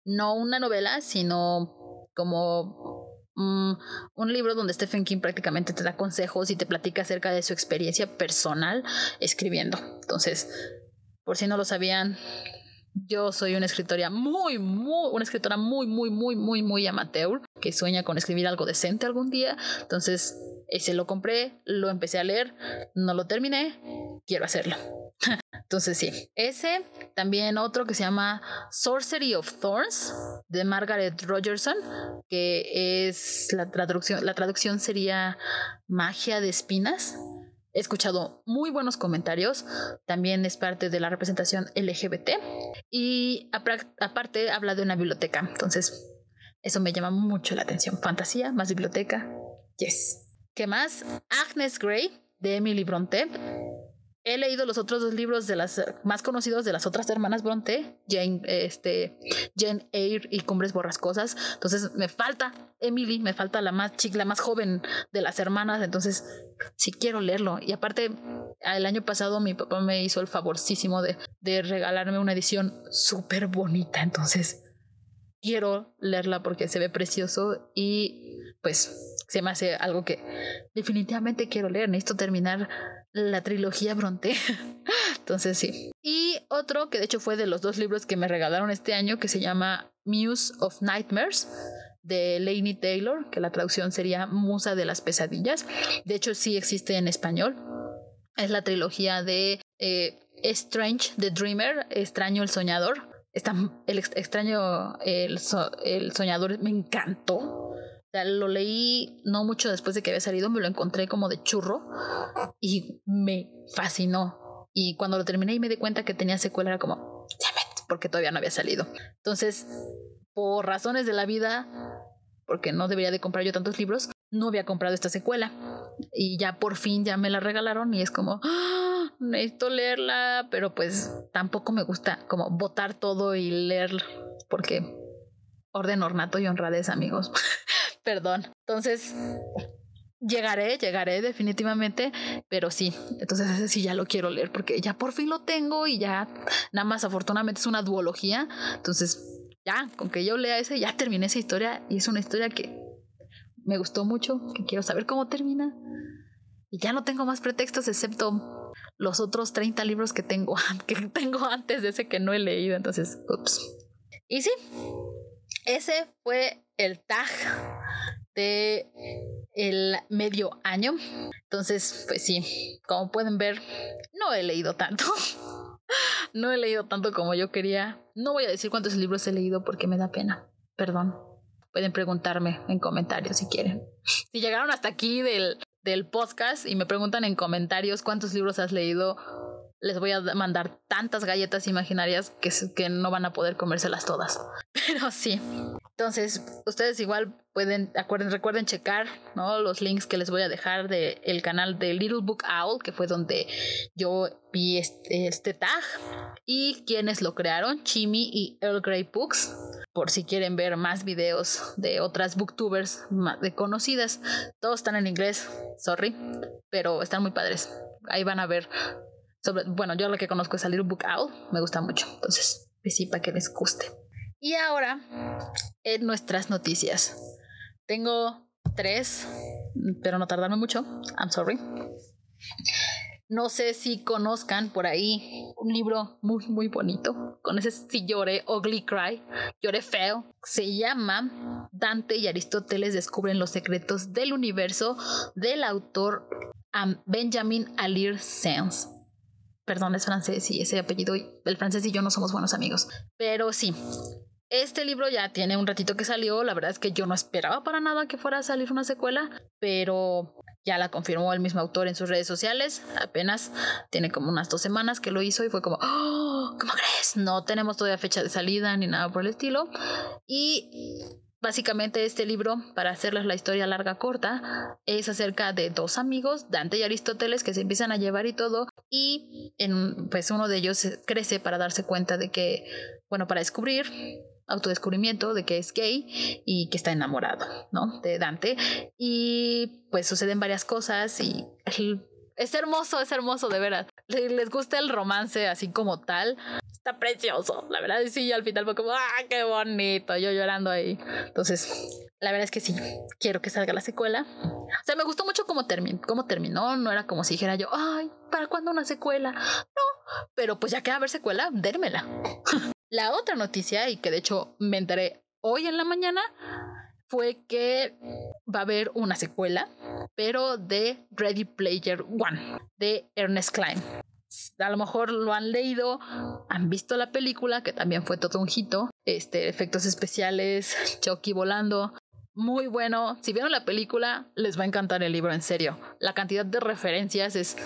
S1: no una novela, sino como Mm, un libro donde Stephen King prácticamente te da consejos y te platica acerca de su experiencia personal escribiendo. Entonces, por si no lo sabían, yo soy una escritora muy, muy, una escritora muy, muy, muy, muy, muy amateur que sueña con escribir algo decente algún día. Entonces, ese lo compré, lo empecé a leer, no lo terminé, quiero hacerlo. [LAUGHS] Entonces sí, ese, también otro que se llama Sorcery of Thorns de Margaret Rogerson, que es la traducción, la traducción sería Magia de Espinas. He escuchado muy buenos comentarios, también es parte de la representación LGBT y aparte habla de una biblioteca, entonces eso me llama mucho la atención. Fantasía más biblioteca, yes. ¿Qué más? Agnes Gray de Emily Bronte he leído los otros dos libros de las más conocidos de las otras hermanas Bronte, Jane, este, Jane Eyre y Cumbres Borrascosas. Entonces me falta Emily, me falta la más chica, la más joven de las hermanas. Entonces sí quiero leerlo. Y aparte, el año pasado mi papá me hizo el favorcísimo de, de regalarme una edición súper bonita. Entonces quiero leerla porque se ve precioso y pues se me hace algo que definitivamente quiero leer. Necesito terminar la trilogía Bronte. [LAUGHS] Entonces sí. Y otro que de hecho fue de los dos libros que me regalaron este año que se llama Muse of Nightmares de Lainey Taylor, que la traducción sería Musa de las Pesadillas. De hecho sí existe en español. Es la trilogía de eh, Strange the Dreamer, Extraño el Soñador. Está, el extraño, el, el soñador me encantó lo leí no mucho después de que había salido, me lo encontré como de churro y me fascinó. Y cuando lo terminé y me di cuenta que tenía secuela, era como, porque todavía no había salido. Entonces, por razones de la vida, porque no debería de comprar yo tantos libros, no había comprado esta secuela. y ya por fin ya me la regalaron y es como, ¡Ah! necesito leerla, pero pues tampoco me gusta como botar todo y leer porque orden ornato y honradez, amigos. [LAUGHS] Perdón. Entonces, llegaré, llegaré definitivamente, pero sí, entonces ese sí ya lo quiero leer porque ya por fin lo tengo y ya nada más afortunadamente es una duología, entonces ya, con que yo lea ese, ya terminé esa historia y es una historia que me gustó mucho, que quiero saber cómo termina. Y ya no tengo más pretextos excepto los otros 30 libros que tengo, [LAUGHS] que tengo antes de ese que no he leído. Entonces, ups. Y sí, ese fue el tag de el medio año. Entonces, pues sí, como pueden ver, no he leído tanto. [LAUGHS] no he leído tanto como yo quería. No voy a decir cuántos libros he leído porque me da pena. Perdón. Pueden preguntarme en comentarios si quieren. [LAUGHS] Si llegaron hasta aquí del, del podcast y me preguntan en comentarios cuántos libros has leído, les voy a mandar tantas galletas imaginarias que, que no van a poder comérselas todas. [LAUGHS] Pero sí. Entonces, ustedes igual pueden, acuerden, recuerden checar ¿no? los links que les voy a dejar del el canal de Little Book Owl, que fue donde yo vi este, este tag, y quienes lo crearon, Chimi y Earl Grey Books, por si quieren ver más videos de otras booktubers de conocidas. Todos están en inglés, sorry, pero están muy padres. Ahí van a ver bueno, yo lo que conozco es a Little Book Owl, me gusta mucho, entonces, pues sí, para que les guste. Y ahora, en nuestras noticias. Tengo tres, pero no tardarme mucho, I'm sorry. No sé si conozcan por ahí un libro muy, muy bonito. Con ese sí lloré, Ugly Cry, lloré feo. Se llama Dante y Aristóteles descubren los secretos del universo del autor Benjamin Alir Sands perdón, es francés y ese apellido, el francés y yo no somos buenos amigos. Pero sí, este libro ya tiene un ratito que salió, la verdad es que yo no esperaba para nada que fuera a salir una secuela, pero ya la confirmó el mismo autor en sus redes sociales, apenas tiene como unas dos semanas que lo hizo y fue como, oh, ¿cómo crees? No tenemos todavía fecha de salida ni nada por el estilo. Y Básicamente este libro, para hacerles la historia larga corta, es acerca de dos amigos, Dante y Aristóteles, que se empiezan a llevar y todo, y en, pues uno de ellos crece para darse cuenta de que, bueno, para descubrir autodescubrimiento de que es gay y que está enamorado, ¿no? De Dante. Y pues suceden varias cosas y es hermoso, es hermoso, de veras. Les gusta el romance así como tal, está precioso. La verdad, sí, al final fue como, ¡ah, qué bonito! Yo llorando ahí. Entonces, la verdad es que sí, quiero que salga la secuela. O sea, me gustó mucho cómo, cómo terminó. No era como si dijera yo, ¡ay, ¿para cuándo una secuela? No, pero pues ya que va a haber secuela, dérmela. [LAUGHS] la otra noticia, y que de hecho me enteré hoy en la mañana, fue que va a haber una secuela, pero de Ready Player One, de Ernest Klein. A lo mejor lo han leído, han visto la película, que también fue todo un hito, este, efectos especiales, Chucky volando, muy bueno. Si vieron la película, les va a encantar el libro, en serio. La cantidad de referencias es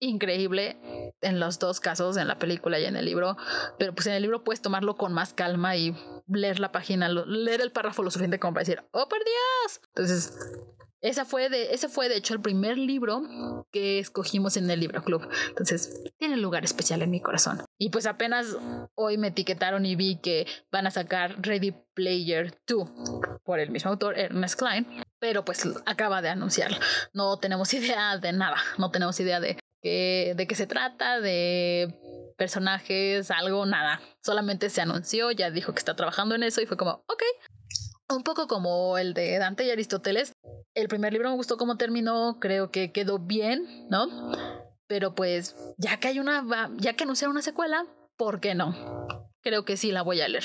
S1: increíble en los dos casos, en la película y en el libro. Pero pues en el libro puedes tomarlo con más calma y leer la página, leer el párrafo lo suficiente como para decir, ¡Oh, por Dios! Entonces, esa fue de, ese fue de hecho el primer libro que escogimos en el libro club. Entonces, tiene lugar especial en mi corazón. Y pues apenas hoy me etiquetaron y vi que van a sacar Ready Player 2 por el mismo autor, Ernest Klein. Pero pues acaba de anunciar. No tenemos [LAUGHS] idea de nada. No tenemos idea de, de qué se trata, de personajes, algo, nada. Solamente se anunció, ya dijo que está trabajando en eso y fue como, ok, un poco como el de Dante y Aristóteles. El primer libro me gustó cómo terminó, creo que quedó bien, ¿no? Pero pues ya que hay una, ya que anunciaron una secuela, ¿por qué no? Creo que sí la voy a leer.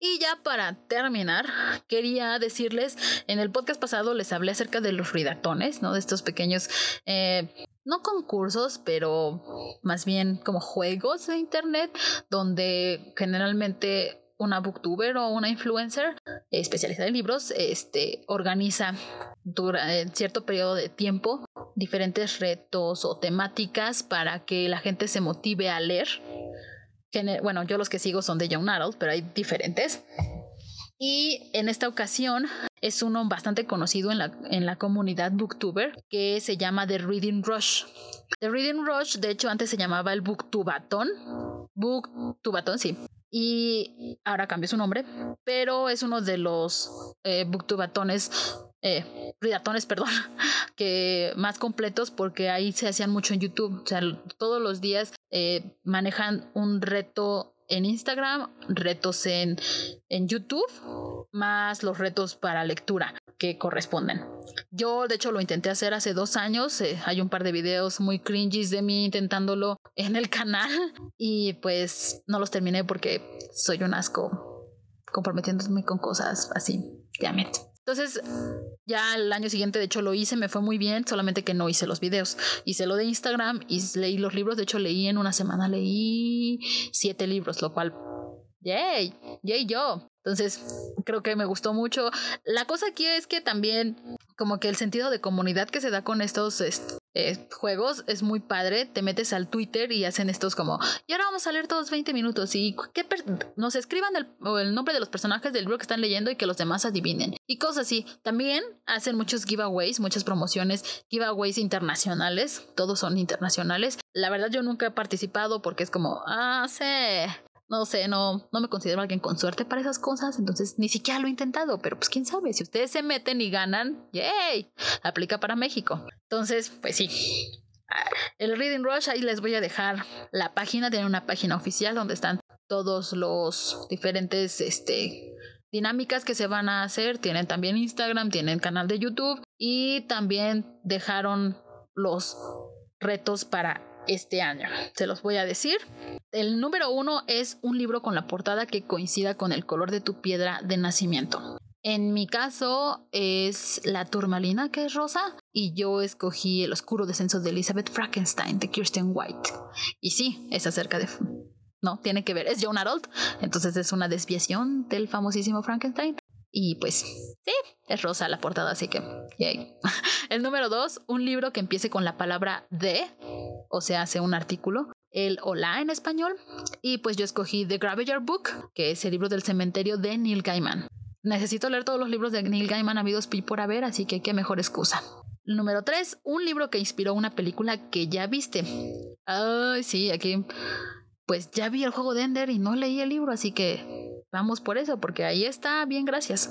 S1: Y ya para terminar, quería decirles, en el podcast pasado les hablé acerca de los ridatones, ¿no? De estos pequeños, eh, no concursos, pero más bien como juegos de internet, donde generalmente una booktuber o una influencer especializada en libros este, organiza durante cierto periodo de tiempo diferentes retos o temáticas para que la gente se motive a leer. Bueno, yo los que sigo son de Young Adult, pero hay diferentes. Y en esta ocasión es uno bastante conocido en la, en la comunidad booktuber que se llama The Reading Rush. The Reading Rush, de hecho, antes se llamaba el Booktubatón. Booktubatón, sí. Y ahora cambió su nombre, pero es uno de los eh, booktubatones eh, ridatones, perdón, [LAUGHS] que más completos porque ahí se hacían mucho en YouTube. O sea, todos los días eh, manejan un reto en Instagram, retos en, en YouTube, más los retos para lectura que corresponden. Yo, de hecho, lo intenté hacer hace dos años. Eh, hay un par de videos muy cringes de mí intentándolo en el canal [LAUGHS] y pues no los terminé porque soy un asco comprometiéndome con cosas así. Damn entonces, ya el año siguiente, de hecho, lo hice, me fue muy bien, solamente que no hice los videos. Hice lo de Instagram y leí los libros. De hecho, leí en una semana, leí siete libros, lo cual, yay, yay yo. Entonces, creo que me gustó mucho. La cosa aquí es que también, como que el sentido de comunidad que se da con estos eh, juegos es muy padre. Te metes al Twitter y hacen estos como, y ahora vamos a leer todos 20 minutos y que nos escriban el, el, nombre de los personajes del libro que están leyendo y que los demás adivinen. Y cosas así. También hacen muchos giveaways, muchas promociones, giveaways internacionales. Todos son internacionales. La verdad yo nunca he participado porque es como, ah, sí, no sé, no, no me considero alguien con suerte para esas cosas, entonces ni siquiera lo he intentado, pero pues quién sabe, si ustedes se meten y ganan, ¡yay! Aplica para México. Entonces, pues sí. El Reading Rush, ahí les voy a dejar la página, tiene una página oficial donde están todos los diferentes, este, dinámicas que se van a hacer, tienen también Instagram, tienen canal de YouTube y también dejaron los retos para este año. Se los voy a decir. El número uno es un libro con la portada que coincida con el color de tu piedra de nacimiento. En mi caso es la turmalina que es rosa y yo escogí el oscuro descenso de Elizabeth Frankenstein de Kirsten White. Y sí, es acerca de... No, tiene que ver, es John Harold, entonces es una desviación del famosísimo Frankenstein. Y pues, sí, es rosa la portada, así que, yay. [LAUGHS] El número dos, un libro que empiece con la palabra de, o sea, hace un artículo, el hola en español. Y pues yo escogí The Graveyard Book, que es el libro del cementerio de Neil Gaiman. Necesito leer todos los libros de Neil Gaiman habidos pi por haber, así que qué mejor excusa. Número 3, un libro que inspiró una película que ya viste. Ay, sí, aquí pues ya vi el juego de Ender y no leí el libro, así que vamos por eso, porque ahí está, bien, gracias.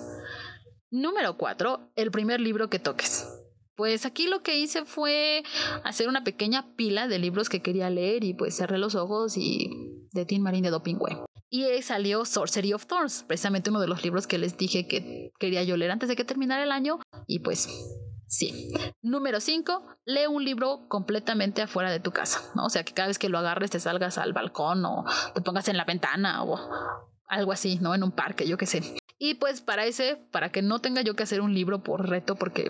S1: Número 4, el primer libro que toques. Pues aquí lo que hice fue hacer una pequeña pila de libros que quería leer y pues cerré los ojos y de Tim Marín de Dopingüe. Y salió Sorcery of Thorns, precisamente uno de los libros que les dije que quería yo leer antes de que terminara el año y pues Sí. Número 5, lee un libro completamente afuera de tu casa, ¿no? O sea, que cada vez que lo agarres te salgas al balcón o te pongas en la ventana o algo así, ¿no? En un parque, yo qué sé. Y pues para ese, para que no tenga yo que hacer un libro por reto, porque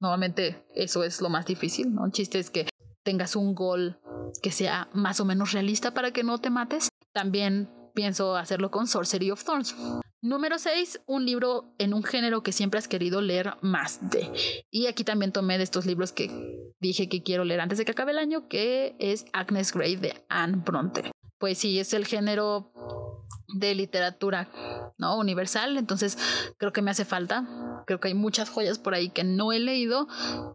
S1: normalmente eso es lo más difícil, ¿no? El chiste es que tengas un gol que sea más o menos realista para que no te mates. También pienso hacerlo con Sorcery of Thorns. Número 6, un libro en un género que siempre has querido leer más de. Y aquí también tomé de estos libros que dije que quiero leer antes de que acabe el año, que es Agnes Grey de Anne Bronte. Pues sí, es el género de literatura, ¿no? Universal, entonces creo que me hace falta. Creo que hay muchas joyas por ahí que no he leído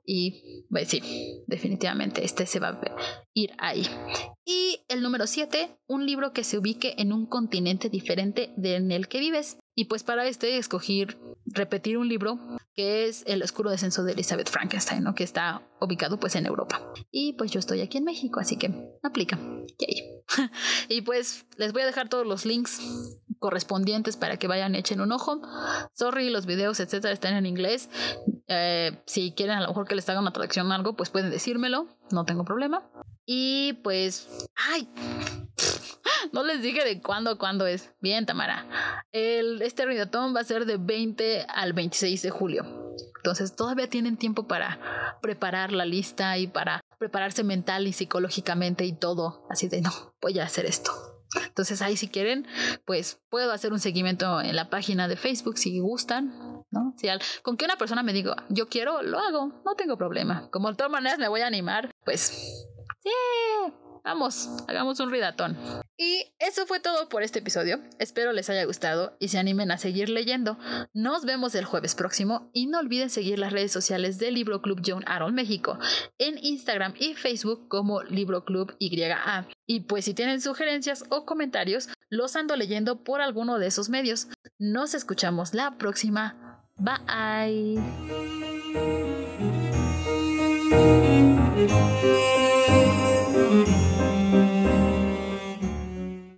S1: y pues sí, definitivamente este se va a ir ahí. Y el número 7, un libro que se ubique en un continente diferente del el que vives. Y pues para este escogí repetir un libro que es El oscuro descenso de Elizabeth Frankenstein, ¿no? que está ubicado pues en Europa. Y pues yo estoy aquí en México, así que aplica. [LAUGHS] y pues les voy a dejar todos los links correspondientes para que vayan echen un ojo. Sorry, los videos, etcétera, están en inglés. Eh, si quieren a lo mejor que les haga una traducción o algo, pues pueden decírmelo, no tengo problema. Y pues, ay, no les dije de cuándo a cuándo es. Bien, Tamara. El, este ridatón va a ser de 20 al 26 de julio. Entonces todavía tienen tiempo para preparar la lista y para prepararse mental y psicológicamente y todo. Así de, no, voy a hacer esto. Entonces ahí si quieren, pues puedo hacer un seguimiento en la página de Facebook si gustan, ¿no? Si con que una persona me diga, yo quiero, lo hago, no tengo problema. Como de todas maneras me voy a animar, pues sí, vamos, hagamos un ridatón. Y eso fue todo por este episodio. Espero les haya gustado y se animen a seguir leyendo. Nos vemos el jueves próximo y no olviden seguir las redes sociales del Libro Club John Aaron México en Instagram y Facebook como Libro Club YA. Y pues si tienen sugerencias o comentarios, los ando leyendo por alguno de esos medios. Nos escuchamos la próxima. Bye.